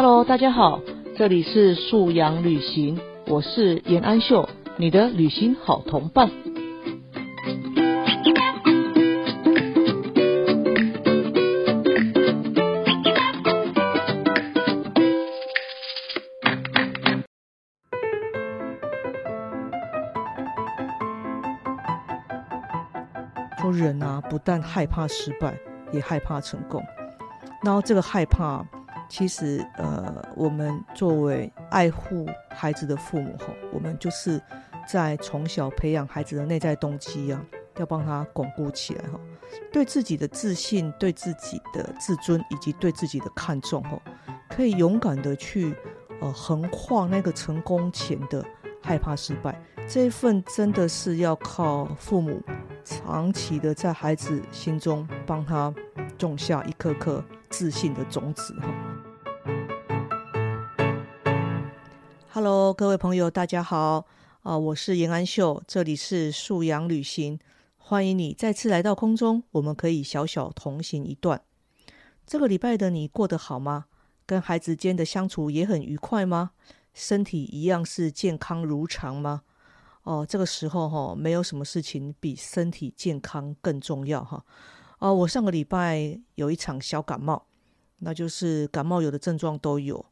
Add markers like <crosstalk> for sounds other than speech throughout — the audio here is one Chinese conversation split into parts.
Hello，大家好，这里是素养旅行，我是严安秀，你的旅行好同伴。人啊，不但害怕失败，也害怕成功。然后这个害怕，其实呃，我们作为爱护孩子的父母吼，我们就是在从小培养孩子的内在动机啊，要帮他巩固起来哈。对自己的自信、对自己的自尊以及对自己的看重吼，可以勇敢的去呃横跨那个成功前的害怕失败。这一份真的是要靠父母长期的在孩子心中帮他种下一颗颗自信的种子哈。Hello，各位朋友，大家好啊，我是严安秀，这里是素阳旅行，欢迎你再次来到空中，我们可以小小同行一段。这个礼拜的你过得好吗？跟孩子间的相处也很愉快吗？身体一样是健康如常吗？哦，这个时候哈，没有什么事情比身体健康更重要哈。哦，我上个礼拜有一场小感冒，那就是感冒有的症状都有。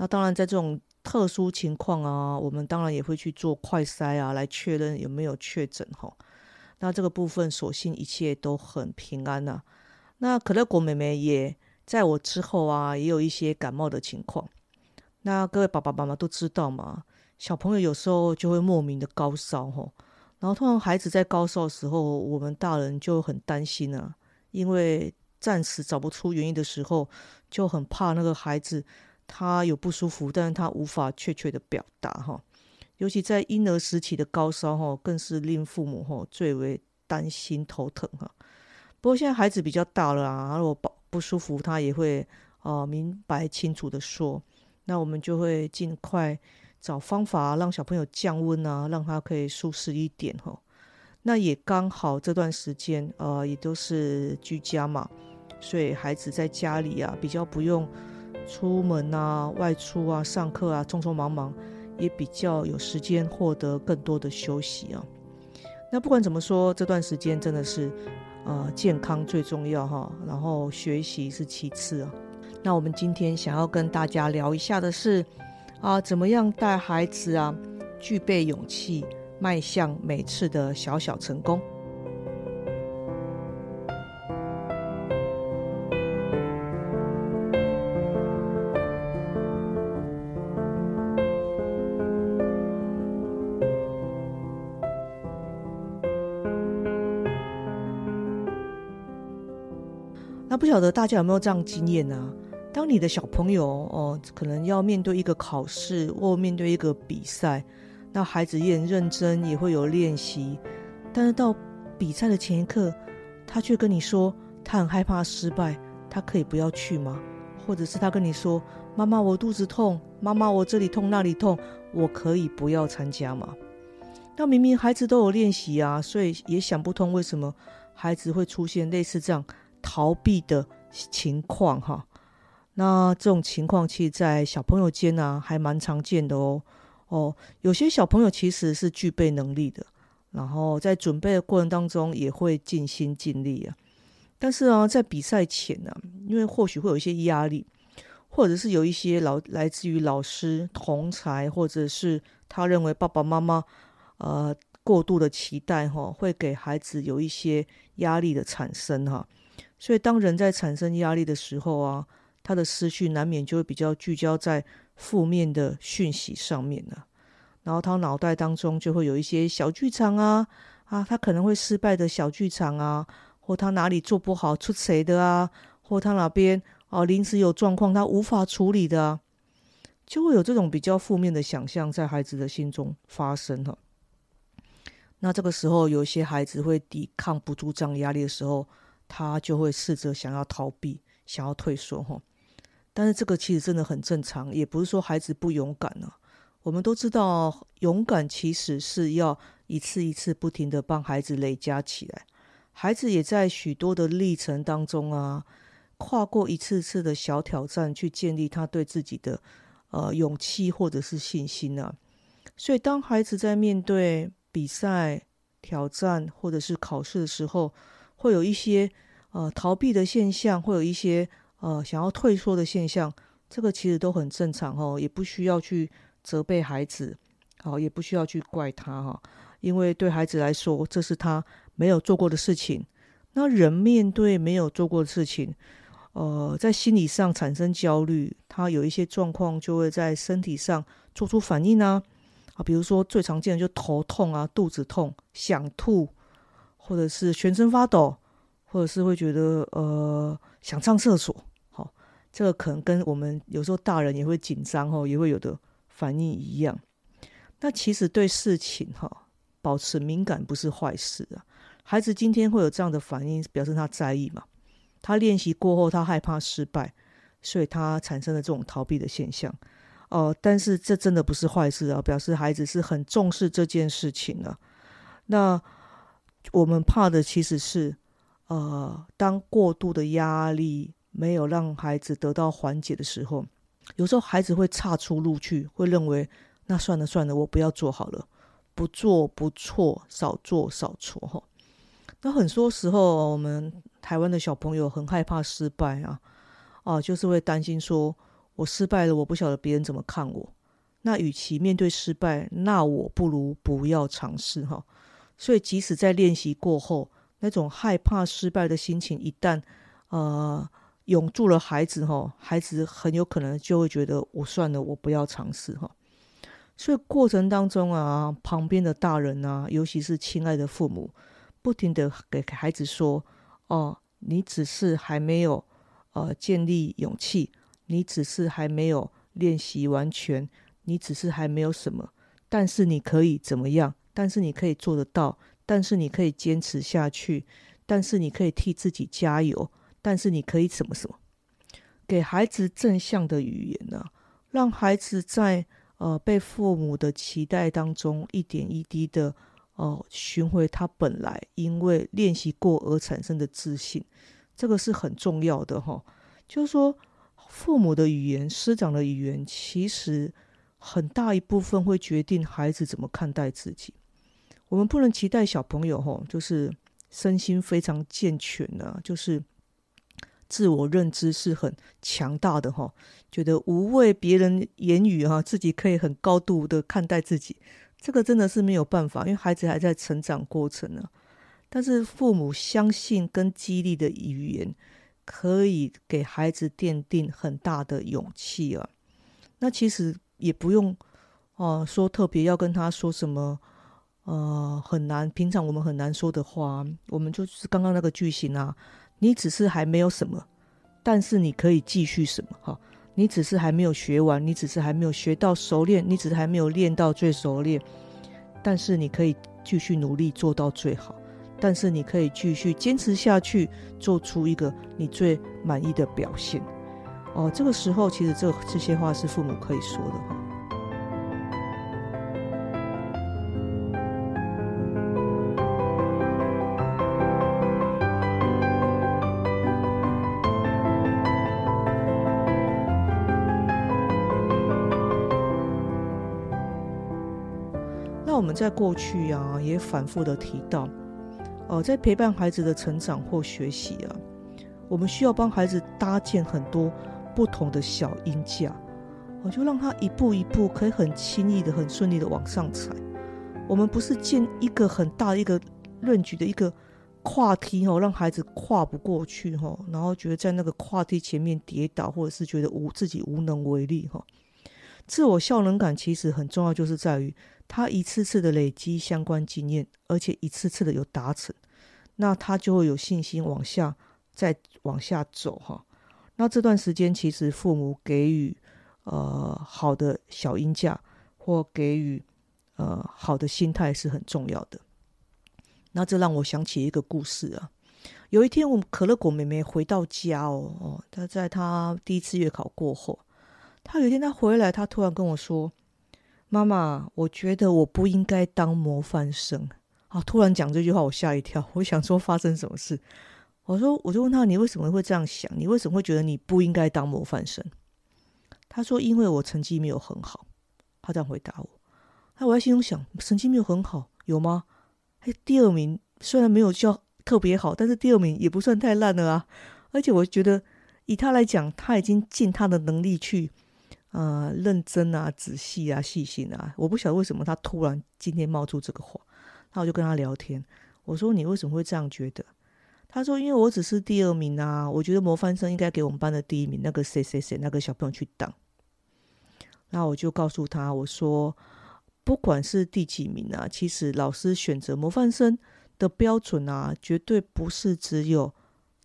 那当然，在这种特殊情况啊，我们当然也会去做快筛啊，来确认有没有确诊哈。那这个部分，所幸一切都很平安呐。那可乐果妹妹也在我之后啊，也有一些感冒的情况。那各位爸爸妈妈都知道嘛。小朋友有时候就会莫名的高烧吼，然后通常孩子在高烧的时候，我们大人就很担心啊，因为暂时找不出原因的时候，就很怕那个孩子他有不舒服，但是他无法确切的表达哈。尤其在婴儿时期的高烧哈，更是令父母哈最为担心头疼哈。不过现在孩子比较大了啊，如果不不舒服，他也会啊明白清楚的说，那我们就会尽快。找方法让小朋友降温啊，让他可以舒适一点哈。那也刚好这段时间，呃，也都是居家嘛，所以孩子在家里啊，比较不用出门啊、外出啊、上课啊，匆匆忙忙，也比较有时间获得更多的休息啊。那不管怎么说，这段时间真的是，呃，健康最重要哈，然后学习是其次啊。那我们今天想要跟大家聊一下的是。啊，怎么样带孩子啊，具备勇气，迈向每次的小小成功？不晓得大家有没有这样经验呢？当你的小朋友哦，可能要面对一个考试或面对一个比赛，那孩子也很认真，也会有练习，但是到比赛的前一刻，他却跟你说他很害怕失败，他可以不要去吗？或者是他跟你说：“妈妈，我肚子痛，妈妈，我这里痛那里痛，我可以不要参加吗？”那明明孩子都有练习啊，所以也想不通为什么孩子会出现类似这样逃避的情况哈。那这种情况，其实，在小朋友间呢，还蛮常见的哦。哦，有些小朋友其实是具备能力的，然后在准备的过程当中，也会尽心尽力啊。但是啊，在比赛前呢，因为或许会有一些压力，或者是有一些老来自于老师、同才，或者是他认为爸爸妈妈呃过度的期待哈，会给孩子有一些压力的产生哈。所以，当人在产生压力的时候啊。他的思绪难免就会比较聚焦在负面的讯息上面了，然后他脑袋当中就会有一些小剧场啊啊，他可能会失败的小剧场啊，或他哪里做不好出谁的啊，或他哪边哦临时有状况他无法处理的，啊，就会有这种比较负面的想象在孩子的心中发生哈。那这个时候，有些孩子会抵抗不住这样压力的时候，他就会试着想要逃避，想要退缩哈。但是这个其实真的很正常，也不是说孩子不勇敢呢。我们都知道，勇敢其实是要一次一次不停的帮孩子累加起来。孩子也在许多的历程当中啊，跨过一次次的小挑战，去建立他对自己的呃勇气或者是信心呢。所以，当孩子在面对比赛、挑战或者是考试的时候，会有一些呃逃避的现象，会有一些呃想要退缩的现象，这个其实都很正常哦，也不需要去责备孩子，好，也不需要去怪他哈，因为对孩子来说，这是他没有做过的事情。那人面对没有做过的事情，呃，在心理上产生焦虑，他有一些状况就会在身体上做出反应啊，啊，比如说最常见的就头痛啊、肚子痛、想吐，或者是全身发抖，或者是会觉得呃想上厕所，好，这个可能跟我们有时候大人也会紧张哦，也会有的反应一样。那其实对事情哈保持敏感不是坏事啊。孩子今天会有这样的反应，表示他在意嘛？他练习过后，他害怕失败，所以他产生了这种逃避的现象。哦，但是这真的不是坏事啊，表示孩子是很重视这件事情的。那我们怕的其实是，呃，当过度的压力没有让孩子得到缓解的时候，有时候孩子会岔出路去，会认为那算了算了，我不要做好了，不做不错，少做少错哈。那很多时候，我们台湾的小朋友很害怕失败啊，啊，就是会担心说，我失败了，我不晓得别人怎么看我。那与其面对失败，那我不如不要尝试哈。所以，即使在练习过后，那种害怕失败的心情一旦呃涌住了孩子哈，孩子很有可能就会觉得我算了，我不要尝试哈。所以过程当中啊，旁边的大人啊，尤其是亲爱的父母。不停的给孩子说：“哦，你只是还没有呃建立勇气，你只是还没有练习完全，你只是还没有什么，但是你可以怎么样？但是你可以做得到，但是你可以坚持下去，但是你可以替自己加油，但是你可以什么什么？给孩子正向的语言呢，让孩子在呃被父母的期待当中一点一滴的。”哦，寻回他本来因为练习过而产生的自信，这个是很重要的哈。就是说，父母的语言、师长的语言，其实很大一部分会决定孩子怎么看待自己。我们不能期待小朋友哈，就是身心非常健全的，就是自我认知是很强大的哈，觉得无畏别人言语哈，自己可以很高度的看待自己。这个真的是没有办法，因为孩子还在成长过程呢。但是父母相信跟激励的语言，可以给孩子奠定很大的勇气啊。那其实也不用哦，说特别要跟他说什么，呃，很难，平常我们很难说的话，我们就是刚刚那个句型啊。你只是还没有什么，但是你可以继续什么哈。你只是还没有学完，你只是还没有学到熟练，你只是还没有练到最熟练，但是你可以继续努力做到最好，但是你可以继续坚持下去，做出一个你最满意的表现。哦，这个时候其实这这些话是父母可以说的。在过去啊，也反复的提到，哦，在陪伴孩子的成长或学习啊，我们需要帮孩子搭建很多不同的小音架，我就让他一步一步可以很轻易的、很顺利的往上踩。我们不是建一个很大一个论据的一个跨梯哦，让孩子跨不过去哈，然后觉得在那个跨梯前面跌倒，或者是觉得无自己无能为力哈。自我效能感其实很重要，就是在于。他一次次的累积相关经验，而且一次次的有达成，那他就会有信心往下再往下走哈。那这段时间其实父母给予呃好的小音价或给予呃好的心态是很重要的。那这让我想起一个故事啊。有一天，我们可乐果妹妹回到家哦哦，她在她第一次月考过后，她有一天她回来，她突然跟我说。妈妈，我觉得我不应该当模范生啊！突然讲这句话，我吓一跳。我想说发生什么事？我说，我就问他，你为什么会这样想？你为什么会觉得你不应该当模范生？他说，因为我成绩没有很好。他这样回答我。那我在心中想，成绩没有很好，有吗？哎，第二名虽然没有叫特别好，但是第二名也不算太烂了啊。而且我觉得，以他来讲，他已经尽他的能力去，呃，认真啊、仔细啊、细心啊。我不晓得为什么他突然今天冒出这个话。那我就跟他聊天，我说：“你为什么会这样觉得？”他说：“因为我只是第二名啊，我觉得模范生应该给我们班的第一名那个谁谁谁那个小朋友去当。”那我就告诉他：“我说，不管是第几名啊，其实老师选择模范生的标准啊，绝对不是只有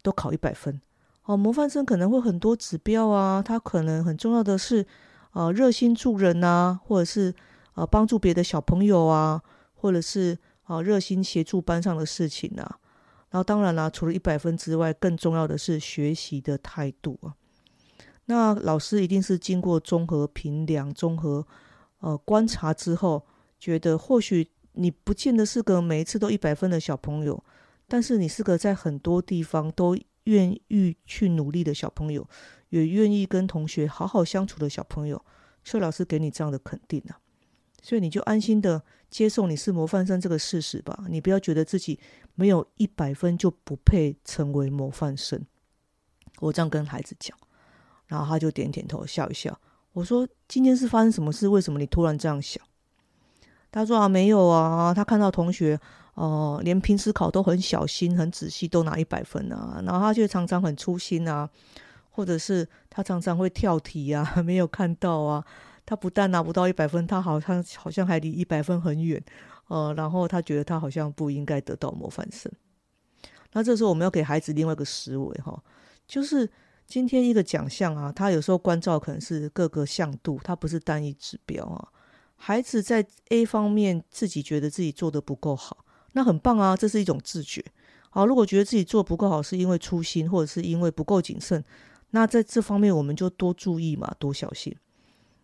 都考一百分哦。模范生可能会很多指标啊，他可能很重要的是，呃，热心助人啊，或者是呃帮助别的小朋友啊，或者是啊热心协助班上的事情啊。”然后当然啦，除了一百分之外，更重要的是学习的态度啊。那老师一定是经过综合评量、综合呃观察之后，觉得或许你不见得是个每一次都一百分的小朋友，但是你是个在很多地方都愿意去努力的小朋友，也愿意跟同学好好相处的小朋友，所以老师给你这样的肯定啊。所以你就安心的接受你是模范生这个事实吧，你不要觉得自己没有一百分就不配成为模范生。我这样跟孩子讲，然后他就点点头，笑一笑。我说：“今天是发生什么事？为什么你突然这样想？”他说：“啊，没有啊，他看到同学哦，连平时考都很小心、很仔细，都拿一百分啊，然后他却常常很粗心啊，或者是他常常会跳题啊，<laughs> 没有看到啊。”他不但拿不到一百分，他好像好像还离一百分很远，呃，然后他觉得他好像不应该得到模范生。那这时候我们要给孩子另外一个思维哈，就是今天一个奖项啊，他有时候关照可能是各个向度，它不是单一指标啊。孩子在 A 方面自己觉得自己做的不够好，那很棒啊，这是一种自觉。好，如果觉得自己做不够好，是因为粗心或者是因为不够谨慎，那在这方面我们就多注意嘛，多小心。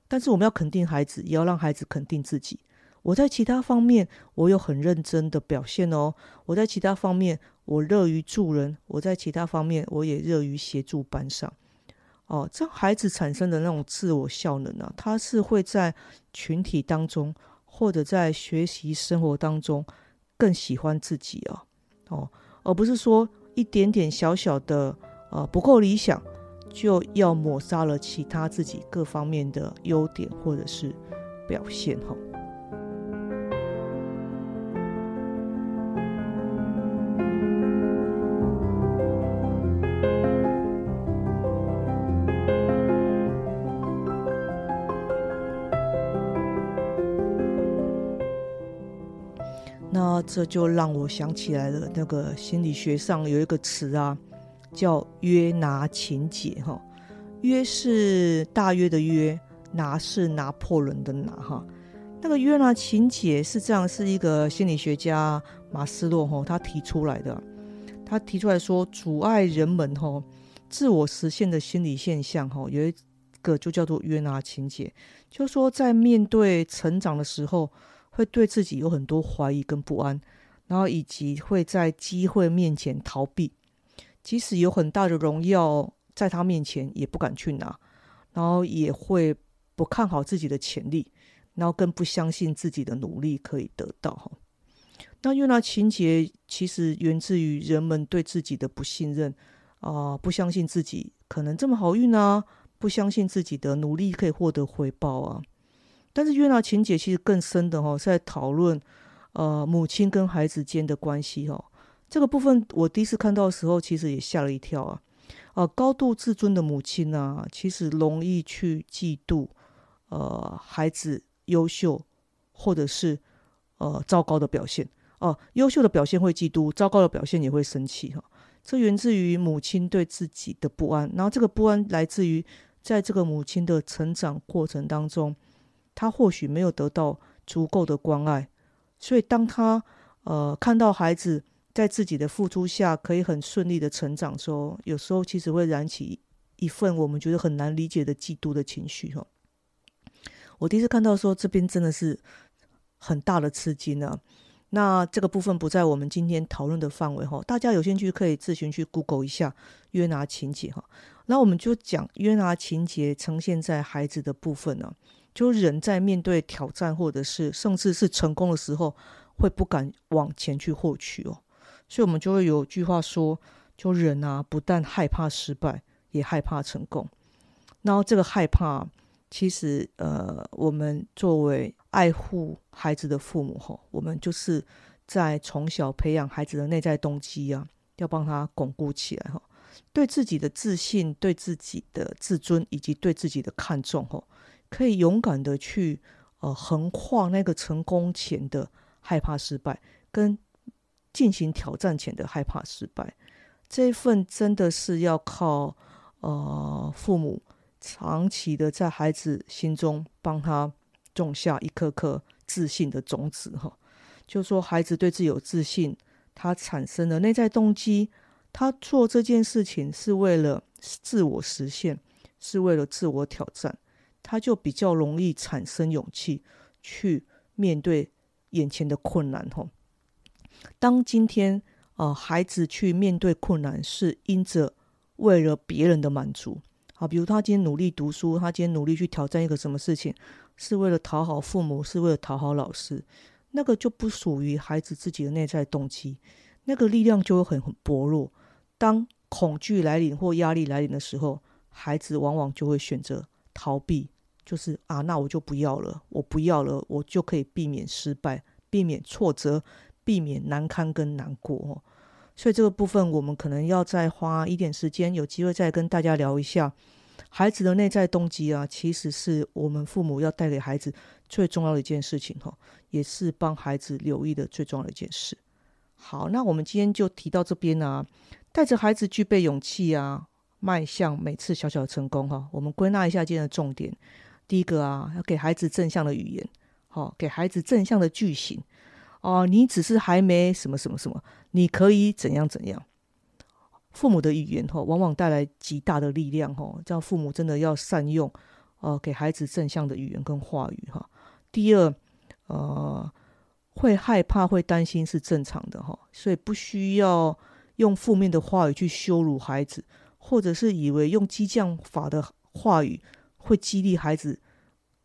但是我们要肯定孩子，也要让孩子肯定自己。我在其他方面，我有很认真的表现哦。我在其他方面，我乐于助人。我在其他方面，我也乐于协助班上。哦，这样孩子产生的那种自我效能啊，他是会在群体当中，或者在学习生活当中更喜欢自己哦。哦，而不是说一点点小小的呃不够理想。就要抹杀了其他自己各方面的优点或者是表现哈。这就让我想起来了，那个心理学上有一个词啊。叫约拿情节哈，约是大约的约，拿是拿破仑的拿哈。那个约拿情节是这样，是一个心理学家马斯洛哈他提出来的。他提出来说，阻碍人们哈自我实现的心理现象哈，有一个就叫做约拿情节，就说在面对成长的时候，会对自己有很多怀疑跟不安，然后以及会在机会面前逃避。即使有很大的荣耀在他面前，也不敢去拿，然后也会不看好自己的潜力，然后更不相信自己的努力可以得到哈。那约拿情节其实源自于人们对自己的不信任啊，不相信自己可能这么好运啊，不相信自己的努力可以获得回报啊。但是约拿情节其实更深的哈，在讨论呃母亲跟孩子间的关系哈。这个部分我第一次看到的时候，其实也吓了一跳啊！呃，高度自尊的母亲呢，其实容易去嫉妒，呃，孩子优秀或者是呃糟糕的表现哦。优秀的表现会嫉妒，糟糕的表现也会生气哈。这源自于母亲对自己的不安，然后这个不安来自于在这个母亲的成长过程当中，他或许没有得到足够的关爱，所以当他呃看到孩子。在自己的付出下，可以很顺利的成长。说有时候其实会燃起一份我们觉得很难理解的嫉妒的情绪。哈，我第一次看到说这边真的是很大的吃惊啊。那这个部分不在我们今天讨论的范围哈，大家有兴趣可以自行去 Google 一下约拿情节哈。那我们就讲约拿情节呈现在孩子的部分呢，就人在面对挑战或者是甚至是成功的时候，会不敢往前去获取哦。所以，我们就会有句话说，就人啊，不但害怕失败，也害怕成功。然后，这个害怕，其实呃，我们作为爱护孩子的父母吼，我们就是在从小培养孩子的内在动机啊，要帮他巩固起来哈，对自己的自信、对自己的自尊以及对自己的看重吼，可以勇敢的去呃横跨那个成功前的害怕失败，跟进行挑战前的害怕失败，这一份真的是要靠呃父母长期的在孩子心中帮他。种下一颗颗自信的种子，哈，就说孩子对自己有自信，他产生的内在动机，他做这件事情是为了自我实现，是为了自我挑战，他就比较容易产生勇气去面对眼前的困难，吼。当今天呃孩子去面对困难，是因着为了别人的满足，好，比如他今天努力读书，他今天努力去挑战一个什么事情。是为了讨好父母，是为了讨好老师，那个就不属于孩子自己的内在动机，那个力量就会很很薄弱。当恐惧来临或压力来临的时候，孩子往往就会选择逃避，就是啊，那我就不要了，我不要了，我就可以避免失败，避免挫折，避免难堪跟难过。所以这个部分，我们可能要再花一点时间，有机会再跟大家聊一下。孩子的内在动机啊，其实是我们父母要带给孩子最重要的一件事情哈，也是帮孩子留意的最重要的一件事。好，那我们今天就提到这边啊，带着孩子具备勇气啊，迈向每次小小的成功哈。我们归纳一下今天的重点：第一个啊，要给孩子正向的语言，好，给孩子正向的句型哦，你只是还没什么什么什么，你可以怎样怎样。父母的语言哈，往往带来极大的力量哈，叫父母真的要善用，呃，给孩子正向的语言跟话语哈。第二，呃，会害怕、会担心是正常的哈，所以不需要用负面的话语去羞辱孩子，或者是以为用激将法的话语会激励孩子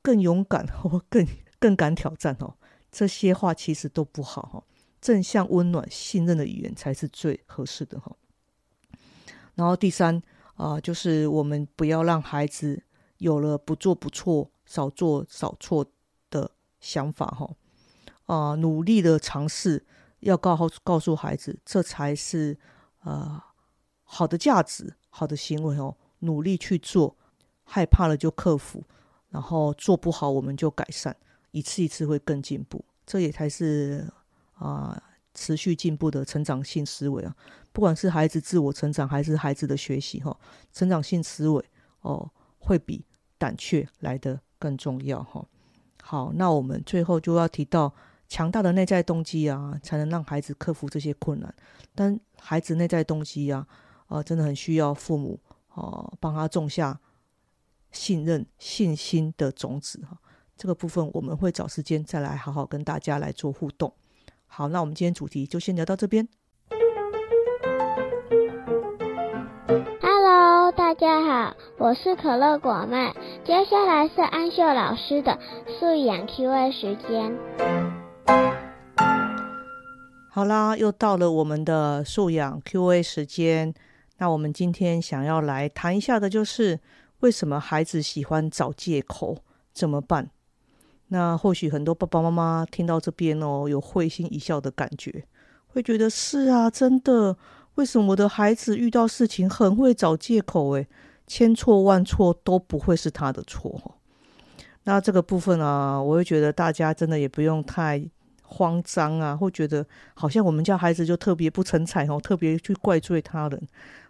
更勇敢 <laughs> 或更更敢挑战哦。这些话其实都不好哈，正向、温暖、信任的语言才是最合适的哈。然后第三啊，就是我们不要让孩子有了不做不错、少做少错的想法哈。啊，努力的尝试要告告诉孩子，这才是呃好的价值、好的行为哦。努力去做，害怕了就克服，然后做不好我们就改善，一次一次会更进步。这也才是啊。持续进步的成长性思维啊，不管是孩子自我成长还是孩子的学习哈，成长性思维哦，会比胆怯来的更重要哈。好，那我们最后就要提到强大的内在动机啊，才能让孩子克服这些困难。但孩子内在动机啊，啊，真的很需要父母哦，帮他种下信任、信心的种子哈。这个部分我们会找时间再来好好跟大家来做互动。好，那我们今天主题就先聊到这边。Hello，大家好，我是可乐果妹。接下来是安秀老师的素养 Q&A 时间。好啦，又到了我们的素养 Q&A 时间。那我们今天想要来谈一下的就是，为什么孩子喜欢找借口？怎么办？那或许很多爸爸妈妈听到这边哦，有会心一笑的感觉，会觉得是啊，真的，为什么我的孩子遇到事情很会找借口？诶，千错万错都不会是他的错。那这个部分啊，我会觉得大家真的也不用太慌张啊，会觉得好像我们家孩子就特别不成才哦，特别去怪罪他人。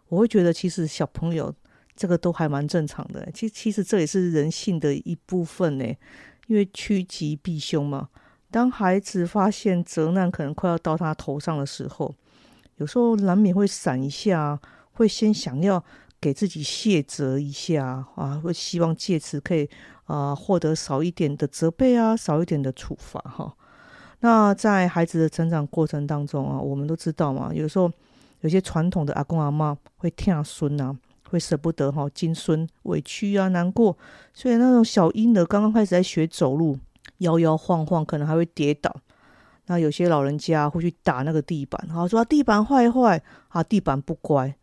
我会觉得其实小朋友这个都还蛮正常的，其其实这也是人性的一部分呢。因为趋吉避凶嘛，当孩子发现责难可能快要到他头上的时候，有时候难免会闪一下，会先想要给自己卸责一下啊，会希望借此可以啊获得少一点的责备啊，少一点的处罚哈。那在孩子的成长过程当中啊，我们都知道嘛，有时候有些传统的阿公阿妈会听孙啊，会舍不得哈，金孙委屈啊，难过，所以那种小婴儿刚刚开始在学走路，摇摇晃晃，可能还会跌倒。那有些老人家会去打那个地板，好说地板坏坏啊，地板不乖，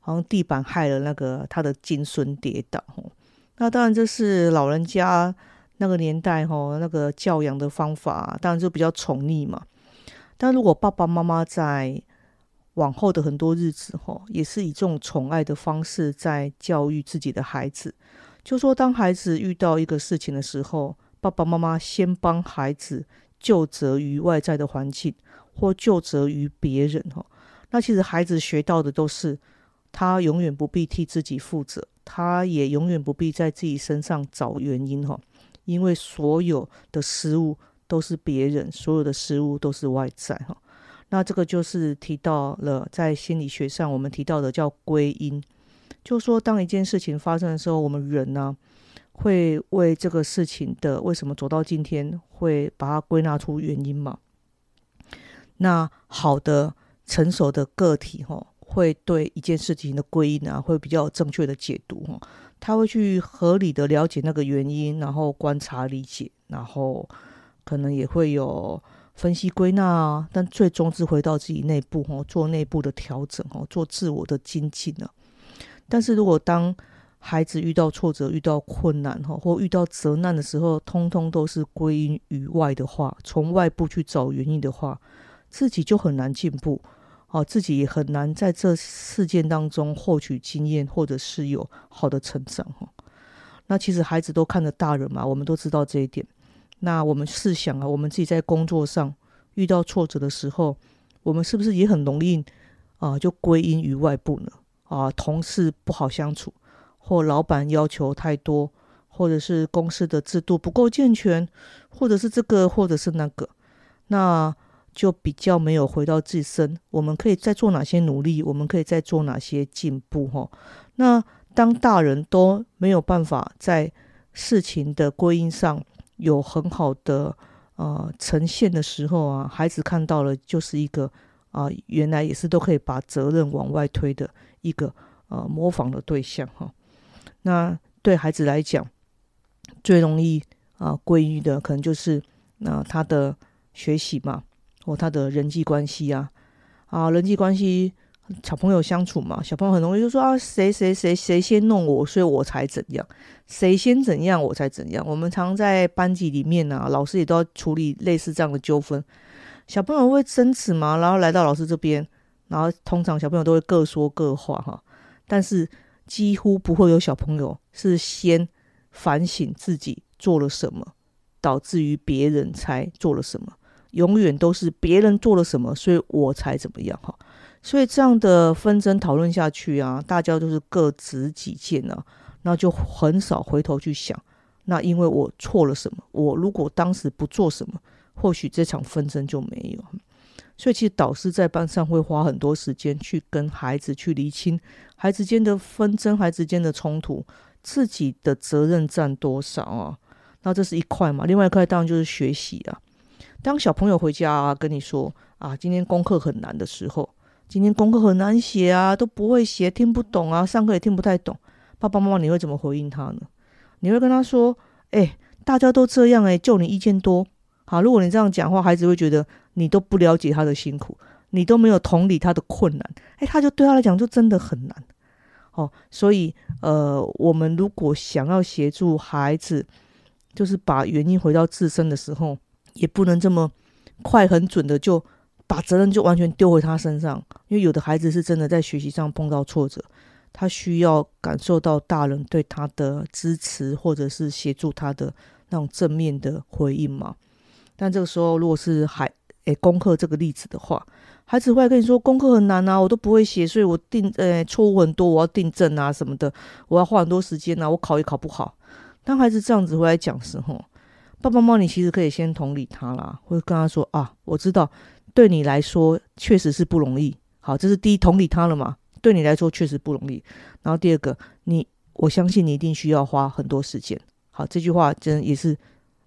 好像地板害了那个他的金孙跌倒。那当然这是老人家那个年代哈，那个教养的方法，当然就比较宠溺嘛。但如果爸爸妈妈在往后的很多日子哈，也是以这种宠爱的方式在教育自己的孩子，就说当孩子遇到一个事情的时候，爸爸妈妈先帮孩子。就责于外在的环境，或就责于别人哈。那其实孩子学到的都是，他永远不必替自己负责，他也永远不必在自己身上找原因哈。因为所有的失误都是别人，所有的失误都是外在哈。那这个就是提到了在心理学上我们提到的叫归因，就说当一件事情发生的时候，我们人呢。会为这个事情的为什么走到今天，会把它归纳出原因嘛？那好的成熟的个体哈，会对一件事情的归因啊，会比较正确的解读哈。他会去合理的了解那个原因，然后观察理解，然后可能也会有分析归纳啊，但最终是回到自己内部哦，做内部的调整哈，做自我的精进呢。但是如果当孩子遇到挫折、遇到困难哈，或遇到责难的时候，通通都是归因于外的话，从外部去找原因的话，自己就很难进步，哦，自己也很难在这事件当中获取经验，或者是有好的成长哈。那其实孩子都看着大人嘛，我们都知道这一点。那我们试想啊，我们自己在工作上遇到挫折的时候，我们是不是也很容易啊，就归因于外部呢？啊，同事不好相处。或老板要求太多，或者是公司的制度不够健全，或者是这个，或者是那个，那就比较没有回到自身。我们可以再做哪些努力？我们可以再做哪些进步？哈，那当大人都没有办法在事情的归因上有很好的呃呈现的时候啊，孩子看到了就是一个啊，原来也是都可以把责任往外推的一个呃模仿的对象哈。那对孩子来讲，最容易啊归于的可能就是那他的学习嘛，或他的人际关系啊，啊人际关系小朋友相处嘛，小朋友很容易就说啊谁谁谁谁先弄我，所以我才怎样，谁先怎样我才怎样。我们常在班级里面呢，老师也都要处理类似这样的纠纷，小朋友会争执嘛，然后来到老师这边，然后通常小朋友都会各说各话哈，但是。几乎不会有小朋友是先反省自己做了什么，导致于别人才做了什么，永远都是别人做了什么，所以我才怎么样哈。所以这样的纷争讨论下去啊，大家都是各执己见啊，那就很少回头去想，那因为我错了什么？我如果当时不做什么，或许这场纷争就没有。所以，其实导师在班上会花很多时间去跟孩子去厘清孩子间的纷争、孩子间的冲突，自己的责任占多少啊？那这是一块嘛？另外一块当然就是学习啊。当小朋友回家啊跟你说啊，今天功课很难的时候，今天功课很难写啊，都不会写，听不懂啊，上课也听不太懂，爸爸妈妈你会怎么回应他呢？你会跟他说：“哎，大家都这样哎，就你意见多。”好，如果你这样讲话，孩子会觉得。你都不了解他的辛苦，你都没有同理他的困难，哎，他就对他来讲就真的很难，哦，所以呃，我们如果想要协助孩子，就是把原因回到自身的时候，也不能这么快很准的就把责任就完全丢回他身上，因为有的孩子是真的在学习上碰到挫折，他需要感受到大人对他的支持，或者是协助他的那种正面的回应嘛。但这个时候，如果是孩诶，功课这个例子的话，孩子会跟你说功课很难啊，我都不会写，所以我定诶错误很多，我要订正啊什么的，我要花很多时间啊，我考也考不好。当孩子这样子回来讲时候，爸爸妈妈你其实可以先同理他啦，会跟他说啊，我知道对你来说确实是不容易。好，这是第一同理他了嘛，对你来说确实不容易。然后第二个，你我相信你一定需要花很多时间。好，这句话真也是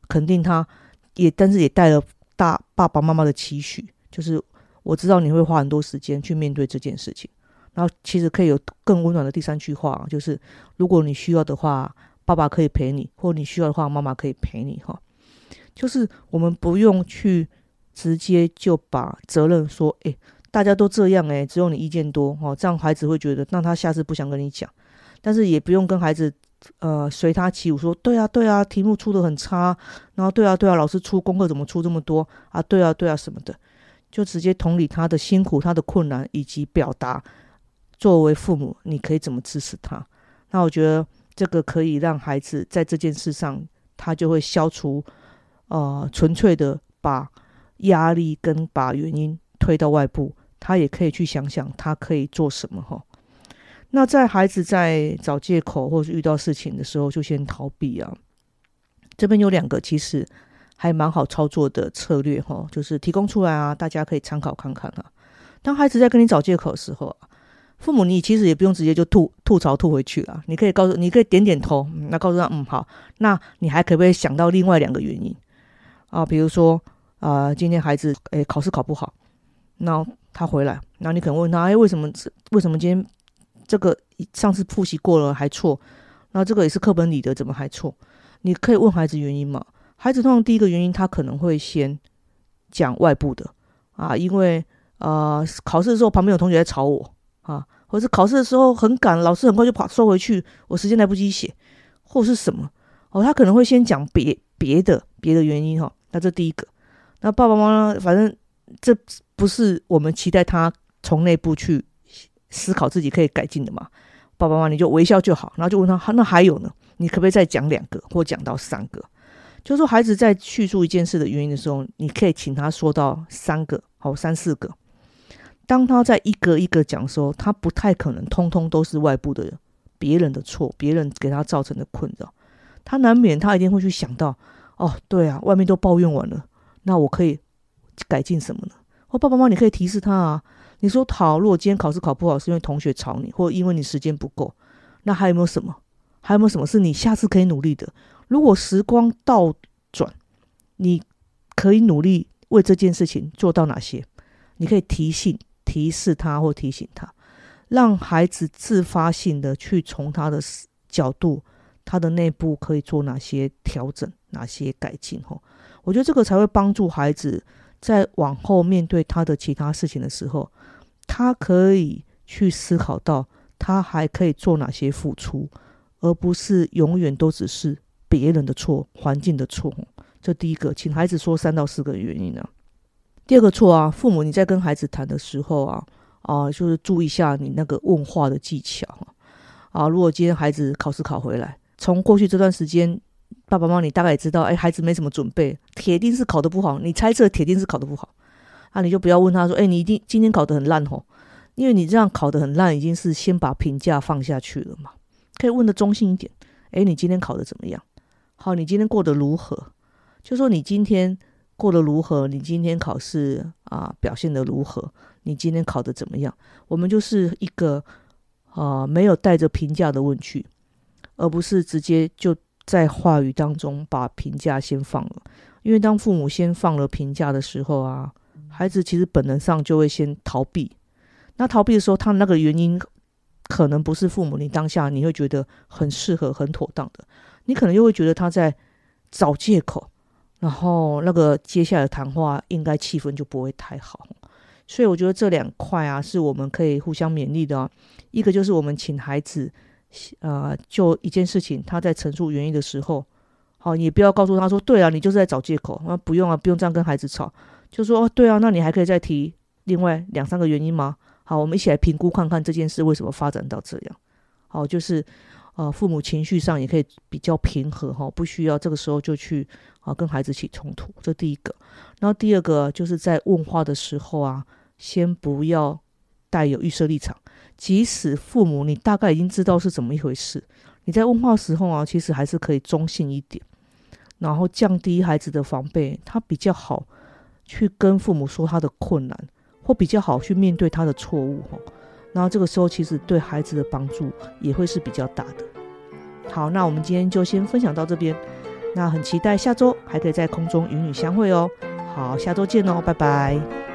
肯定他，也但是也带了。大爸爸妈妈的期许，就是我知道你会花很多时间去面对这件事情。然后其实可以有更温暖的第三句话，就是如果你需要的话，爸爸可以陪你；或你需要的话，妈妈可以陪你。哈，就是我们不用去直接就把责任说，诶，大家都这样，诶，只有你意见多，哦，这样孩子会觉得，那他下次不想跟你讲。但是也不用跟孩子，呃，随他起舞，说对啊，对啊，题目出的很差，然后对啊，对啊，老师出功课怎么出这么多啊？对啊，对啊，什么的，就直接同理他的辛苦、他的困难，以及表达。作为父母，你可以怎么支持他？那我觉得这个可以让孩子在这件事上，他就会消除，呃，纯粹的把压力跟把原因推到外部，他也可以去想想他可以做什么哈。那在孩子在找借口或是遇到事情的时候，就先逃避啊。这边有两个其实还蛮好操作的策略哈，就是提供出来啊，大家可以参考看看啊。当孩子在跟你找借口的时候啊。父母，你其实也不用直接就吐吐槽吐回去了，你可以告诉，你可以点点头，那告诉他，嗯，好，那你还可不可以想到另外两个原因啊？比如说，啊，今天孩子诶考试考不好，那他回来，那你可能问他，哎，为什么为什么今天这个上次复习过了还错？那这个也是课本里的，怎么还错？你可以问孩子原因嘛？孩子通常第一个原因，他可能会先讲外部的啊，因为呃考试的时候旁边有同学在吵我。啊，或者考试的时候很赶，老师很快就跑收回去，我时间来不及写，或是什么哦，他可能会先讲别别的别的原因哈。那这第一个，那爸爸妈妈反正这不是我们期待他从内部去思考自己可以改进的嘛。爸爸妈妈你就微笑就好，然后就问他，那还有呢？你可不可以再讲两个或讲到三个？就说孩子在叙述一件事的原因的时候，你可以请他说到三个，好三四个。当他在一个一个讲的时候，他不太可能通通都是外部的别人的错，别人给他造成的困扰。他难免他一定会去想到，哦，对啊，外面都抱怨完了，那我可以改进什么呢？或爸爸妈妈，你可以提示他啊。你说好，如果今天考试考不好是因为同学吵你，或因为你时间不够，那还有没有什么？还有没有什么是你下次可以努力的？如果时光倒转，你可以努力为这件事情做到哪些？你可以提醒。提示他或提醒他，让孩子自发性的去从他的角度、他的内部可以做哪些调整、哪些改进。吼，我觉得这个才会帮助孩子在往后面对他的其他事情的时候，他可以去思考到他还可以做哪些付出，而不是永远都只是别人的错、环境的错。这第一个，请孩子说三到四个原因呢。第二个错啊，父母你在跟孩子谈的时候啊，啊，就是注意一下你那个问话的技巧啊。如果今天孩子考试考回来，从过去这段时间，爸爸妈妈你大概也知道，哎，孩子没什么准备，铁定是考得不好。你猜测铁定是考得不好，啊，你就不要问他说，哎，你一定今天考得很烂吼，因为你这样考得很烂，已经是先把评价放下去了嘛。可以问的中性一点，哎，你今天考得怎么样？好，你今天过得如何？就说你今天。过得如何？你今天考试啊表现得如何？你今天考得怎么样？我们就是一个啊没有带着评价的问句，而不是直接就在话语当中把评价先放了。因为当父母先放了评价的时候啊，孩子其实本能上就会先逃避。那逃避的时候，他那个原因可能不是父母，你当下你会觉得很适合、很妥当的，你可能又会觉得他在找借口。然后那个接下来的谈话应该气氛就不会太好，所以我觉得这两块啊是我们可以互相勉励的。一个就是我们请孩子，呃，就一件事情，他在陈述原因的时候，好，你不要告诉他说，对啊，你就是在找借口，那不用啊，不用这样跟孩子吵，就说哦，对啊，那你还可以再提另外两三个原因吗？好，我们一起来评估看看这件事为什么发展到这样。好，就是。啊，父母情绪上也可以比较平和哈，不需要这个时候就去啊跟孩子起冲突。这第一个，然后第二个就是在问话的时候啊，先不要带有预设立场。即使父母你大概已经知道是怎么一回事，你在问话时候啊，其实还是可以中性一点，然后降低孩子的防备，他比较好去跟父母说他的困难，或比较好去面对他的错误哈。然后这个时候，其实对孩子的帮助也会是比较大的。好，那我们今天就先分享到这边。那很期待下周还可以在空中与你相会哦。好，下周见哦，拜拜。